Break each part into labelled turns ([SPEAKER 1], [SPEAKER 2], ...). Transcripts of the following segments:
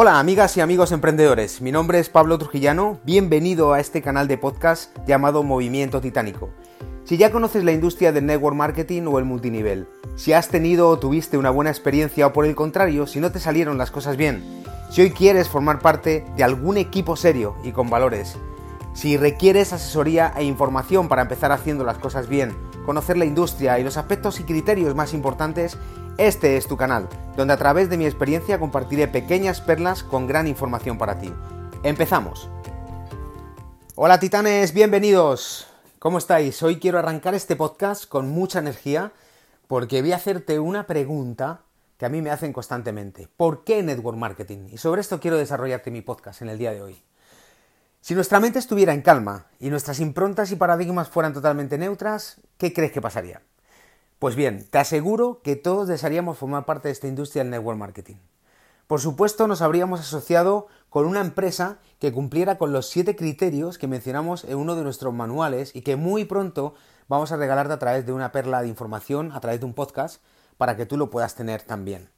[SPEAKER 1] Hola amigas y amigos emprendedores, mi nombre es Pablo Trujillano, bienvenido a este canal de podcast llamado Movimiento Titánico. Si ya conoces la industria del network marketing o el multinivel, si has tenido o tuviste una buena experiencia o por el contrario, si no te salieron las cosas bien, si hoy quieres formar parte de algún equipo serio y con valores, si requieres asesoría e información para empezar haciendo las cosas bien, conocer la industria y los aspectos y criterios más importantes, este es tu canal, donde a través de mi experiencia compartiré pequeñas perlas con gran información para ti. Empezamos. Hola titanes, bienvenidos. ¿Cómo estáis? Hoy quiero arrancar este podcast con mucha energía porque voy a hacerte una pregunta que a mí me hacen constantemente. ¿Por qué network marketing? Y sobre esto quiero desarrollarte mi podcast en el día de hoy. Si nuestra mente estuviera en calma y nuestras improntas y paradigmas fueran totalmente neutras, ¿qué crees que pasaría? Pues bien, te aseguro que todos desearíamos formar parte de esta industria del network marketing. Por supuesto, nos habríamos asociado con una empresa que cumpliera con los siete criterios que mencionamos en uno de nuestros manuales y que muy pronto vamos a regalarte a través de una perla de información, a través de un podcast, para que tú lo puedas tener también.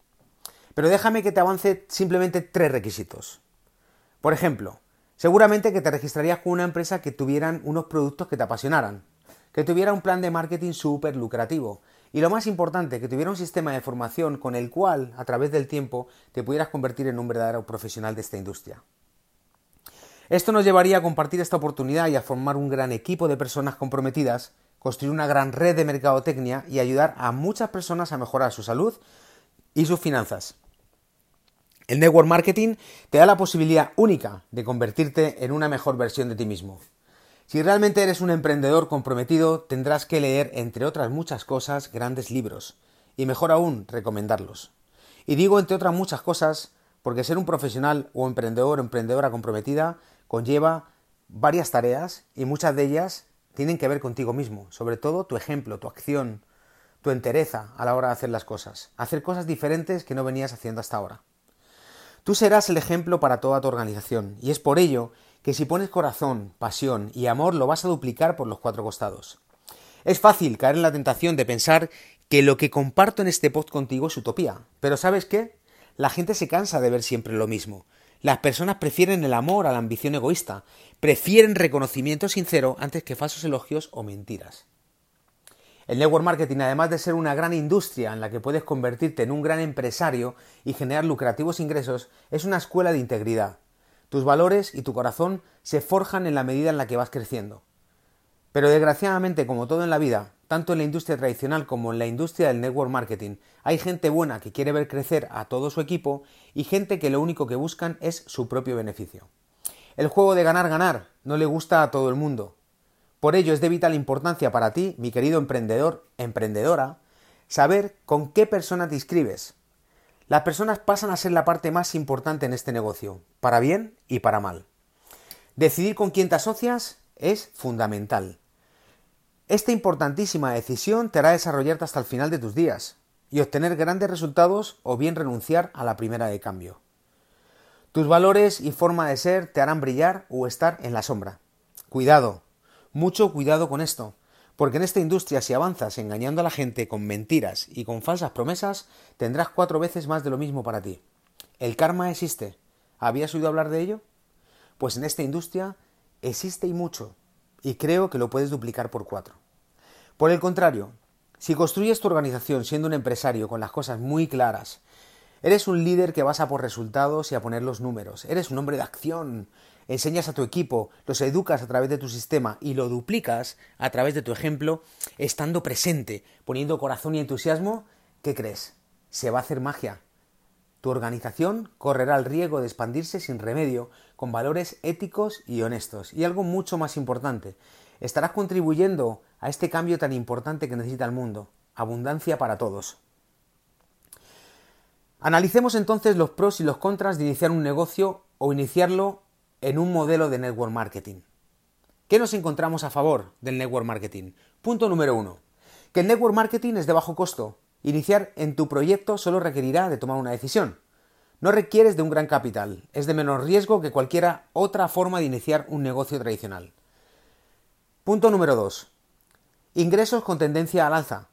[SPEAKER 1] Pero déjame que te avance simplemente tres requisitos. Por ejemplo, seguramente que te registrarías con una empresa que tuvieran unos productos que te apasionaran, que tuviera un plan de marketing súper lucrativo, y lo más importante, que tuviera un sistema de formación con el cual, a través del tiempo, te pudieras convertir en un verdadero profesional de esta industria. Esto nos llevaría a compartir esta oportunidad y a formar un gran equipo de personas comprometidas, construir una gran red de mercadotecnia y ayudar a muchas personas a mejorar su salud y sus finanzas. El network marketing te da la posibilidad única de convertirte en una mejor versión de ti mismo. Si realmente eres un emprendedor comprometido, tendrás que leer, entre otras muchas cosas, grandes libros, y mejor aún, recomendarlos. Y digo entre otras muchas cosas, porque ser un profesional o emprendedor o emprendedora comprometida conlleva varias tareas y muchas de ellas tienen que ver contigo mismo, sobre todo tu ejemplo, tu acción, tu entereza a la hora de hacer las cosas, hacer cosas diferentes que no venías haciendo hasta ahora. Tú serás el ejemplo para toda tu organización, y es por ello que si pones corazón, pasión y amor lo vas a duplicar por los cuatro costados. Es fácil caer en la tentación de pensar que lo que comparto en este post contigo es utopía, pero ¿sabes qué? La gente se cansa de ver siempre lo mismo. Las personas prefieren el amor a la ambición egoísta, prefieren reconocimiento sincero antes que falsos elogios o mentiras. El network marketing, además de ser una gran industria en la que puedes convertirte en un gran empresario y generar lucrativos ingresos, es una escuela de integridad, tus valores y tu corazón se forjan en la medida en la que vas creciendo. Pero desgraciadamente, como todo en la vida, tanto en la industria tradicional como en la industria del network marketing, hay gente buena que quiere ver crecer a todo su equipo y gente que lo único que buscan es su propio beneficio. El juego de ganar-ganar no le gusta a todo el mundo. Por ello es de vital importancia para ti, mi querido emprendedor, emprendedora, saber con qué persona te inscribes, las personas pasan a ser la parte más importante en este negocio, para bien y para mal. Decidir con quién te asocias es fundamental. Esta importantísima decisión te hará desarrollarte hasta el final de tus días y obtener grandes resultados o bien renunciar a la primera de cambio. Tus valores y forma de ser te harán brillar o estar en la sombra. Cuidado, mucho cuidado con esto, porque en esta industria si avanzas engañando a la gente con mentiras y con falsas promesas, tendrás cuatro veces más de lo mismo para ti. El karma existe. ¿Habías oído hablar de ello? Pues en esta industria existe y mucho, y creo que lo puedes duplicar por cuatro. Por el contrario, si construyes tu organización siendo un empresario con las cosas muy claras, eres un líder que vas a por resultados y a poner los números, eres un hombre de acción, enseñas a tu equipo, los educas a través de tu sistema y lo duplicas a través de tu ejemplo, estando presente, poniendo corazón y entusiasmo, ¿qué crees? Se va a hacer magia. Tu organización correrá el riesgo de expandirse sin remedio, con valores éticos y honestos. Y algo mucho más importante, estarás contribuyendo a este cambio tan importante que necesita el mundo, abundancia para todos. Analicemos entonces los pros y los contras de iniciar un negocio o iniciarlo en un modelo de network marketing. ¿Qué nos encontramos a favor del network marketing? Punto número uno. Que el network marketing es de bajo costo. Iniciar en tu proyecto solo requerirá de tomar una decisión. No requieres de un gran capital, es de menor riesgo que cualquier otra forma de iniciar un negocio tradicional. Punto número 2. Ingresos con tendencia al alza.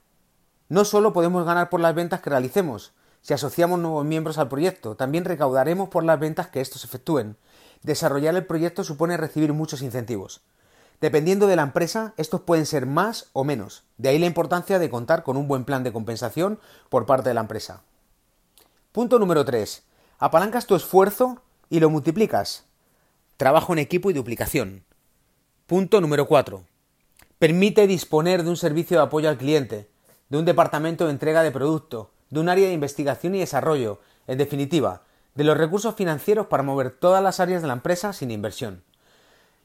[SPEAKER 1] No solo podemos ganar por las ventas que realicemos, si asociamos nuevos miembros al proyecto. También recaudaremos por las ventas que estos efectúen. Desarrollar el proyecto supone recibir muchos incentivos. Dependiendo de la empresa, estos pueden ser más o menos. De ahí la importancia de contar con un buen plan de compensación por parte de la empresa. Punto número 3. Apalancas tu esfuerzo y lo multiplicas. Trabajo en equipo y duplicación. Punto número 4. Permite disponer de un servicio de apoyo al cliente, de un departamento de entrega de producto, de un área de investigación y desarrollo, en definitiva, de los recursos financieros para mover todas las áreas de la empresa sin inversión.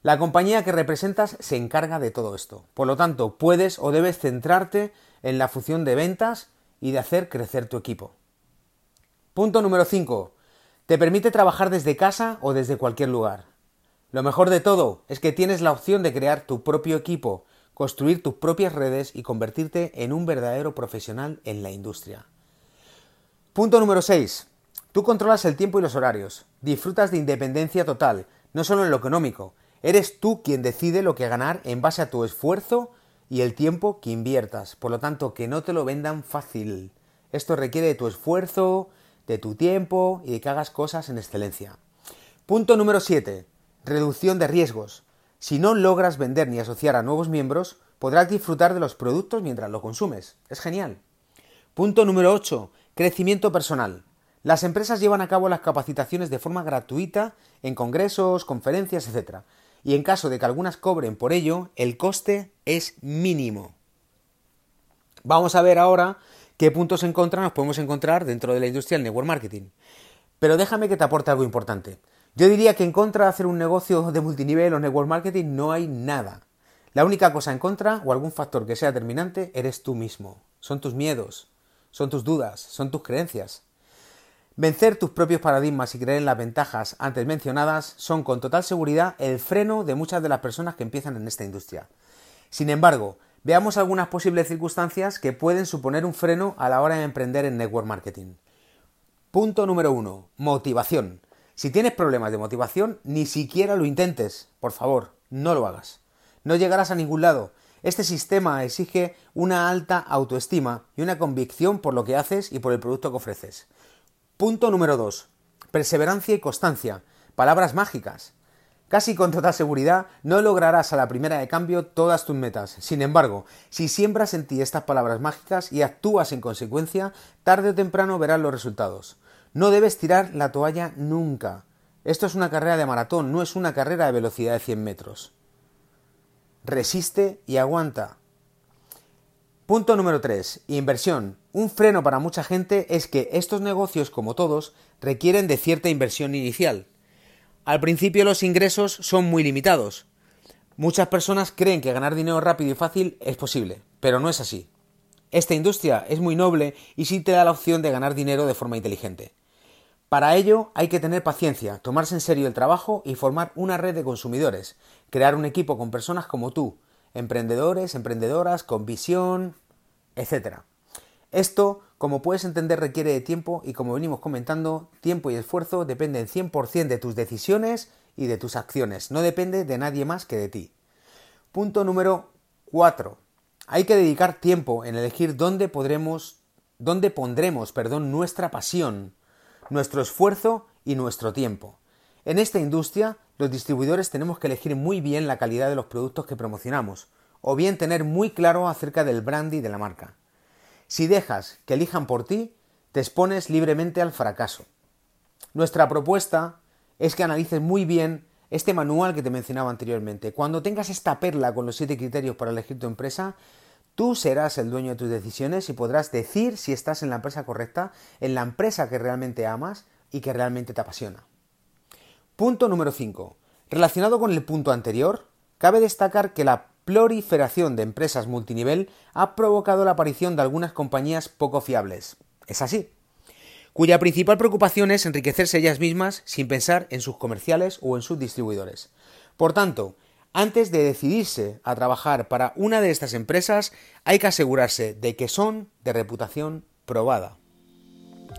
[SPEAKER 1] La compañía que representas se encarga de todo esto. Por lo tanto, puedes o debes centrarte en la función de ventas y de hacer crecer tu equipo. Punto número 5. Te permite trabajar desde casa o desde cualquier lugar. Lo mejor de todo es que tienes la opción de crear tu propio equipo, construir tus propias redes y convertirte en un verdadero profesional en la industria. Punto número 6. Tú controlas el tiempo y los horarios. Disfrutas de independencia total, no solo en lo económico. Eres tú quien decide lo que ganar en base a tu esfuerzo y el tiempo que inviertas. Por lo tanto, que no te lo vendan fácil. Esto requiere de tu esfuerzo, de tu tiempo y de que hagas cosas en excelencia. Punto número 7. Reducción de riesgos. Si no logras vender ni asociar a nuevos miembros, podrás disfrutar de los productos mientras lo consumes. Es genial. Punto número 8. Crecimiento personal. Las empresas llevan a cabo las capacitaciones de forma gratuita en congresos, conferencias, etc. Y en caso de que algunas cobren por ello, el coste es mínimo. Vamos a ver ahora qué puntos en contra nos podemos encontrar dentro de la industria del network marketing. Pero déjame que te aporte algo importante. Yo diría que en contra de hacer un negocio de multinivel o network marketing no hay nada. La única cosa en contra o algún factor que sea determinante eres tú mismo. Son tus miedos, son tus dudas, son tus creencias. Vencer tus propios paradigmas y creer en las ventajas antes mencionadas son con total seguridad el freno de muchas de las personas que empiezan en esta industria. Sin embargo, veamos algunas posibles circunstancias que pueden suponer un freno a la hora de emprender en network marketing. Punto número 1. Motivación. Si tienes problemas de motivación, ni siquiera lo intentes. Por favor, no lo hagas. No llegarás a ningún lado. Este sistema exige una alta autoestima y una convicción por lo que haces y por el producto que ofreces. Punto número 2. Perseverancia y constancia. Palabras mágicas. Casi con toda seguridad no lograrás a la primera de cambio todas tus metas. Sin embargo, si siembras en ti estas palabras mágicas y actúas en consecuencia, tarde o temprano verás los resultados. No debes tirar la toalla nunca. Esto es una carrera de maratón, no es una carrera de velocidad de 100 metros resiste y aguanta. Punto número 3. Inversión. Un freno para mucha gente es que estos negocios, como todos, requieren de cierta inversión inicial. Al principio los ingresos son muy limitados. Muchas personas creen que ganar dinero rápido y fácil es posible, pero no es así. Esta industria es muy noble y sí te da la opción de ganar dinero de forma inteligente. Para ello hay que tener paciencia, tomarse en serio el trabajo y formar una red de consumidores, crear un equipo con personas como tú, emprendedores, emprendedoras, con visión, etc. Esto, como puedes entender, requiere de tiempo y como venimos comentando, tiempo y esfuerzo dependen 100% de tus decisiones y de tus acciones, no depende de nadie más que de ti. Punto número 4. Hay que dedicar tiempo en elegir dónde podremos dónde pondremos, perdón, nuestra pasión nuestro esfuerzo y nuestro tiempo. En esta industria, los distribuidores tenemos que elegir muy bien la calidad de los productos que promocionamos, o bien tener muy claro acerca del brandy de la marca. Si dejas que elijan por ti, te expones libremente al fracaso. Nuestra propuesta es que analices muy bien este manual que te mencionaba anteriormente. Cuando tengas esta perla con los siete criterios para elegir tu empresa, Tú serás el dueño de tus decisiones y podrás decir si estás en la empresa correcta, en la empresa que realmente amas y que realmente te apasiona. Punto número 5. Relacionado con el punto anterior, cabe destacar que la proliferación de empresas multinivel ha provocado la aparición de algunas compañías poco fiables. Es así. Cuya principal preocupación es enriquecerse ellas mismas sin pensar en sus comerciales o en sus distribuidores. Por tanto, antes de decidirse a trabajar para una de estas empresas, hay que asegurarse de que son de reputación probada.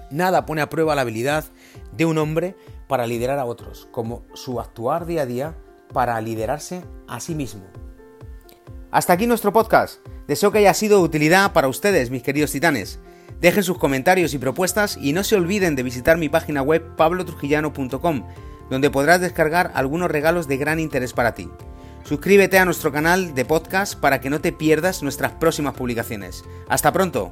[SPEAKER 1] Nada pone a prueba la habilidad de un hombre para liderar a otros, como su actuar día a día para liderarse a sí mismo. Hasta aquí nuestro podcast. Deseo que haya sido de utilidad para ustedes, mis queridos titanes. Dejen sus comentarios y propuestas y no se olviden de visitar mi página web pablotrujillano.com, donde podrás descargar algunos regalos de gran interés para ti. Suscríbete a nuestro canal de podcast para que no te pierdas nuestras próximas publicaciones. Hasta pronto.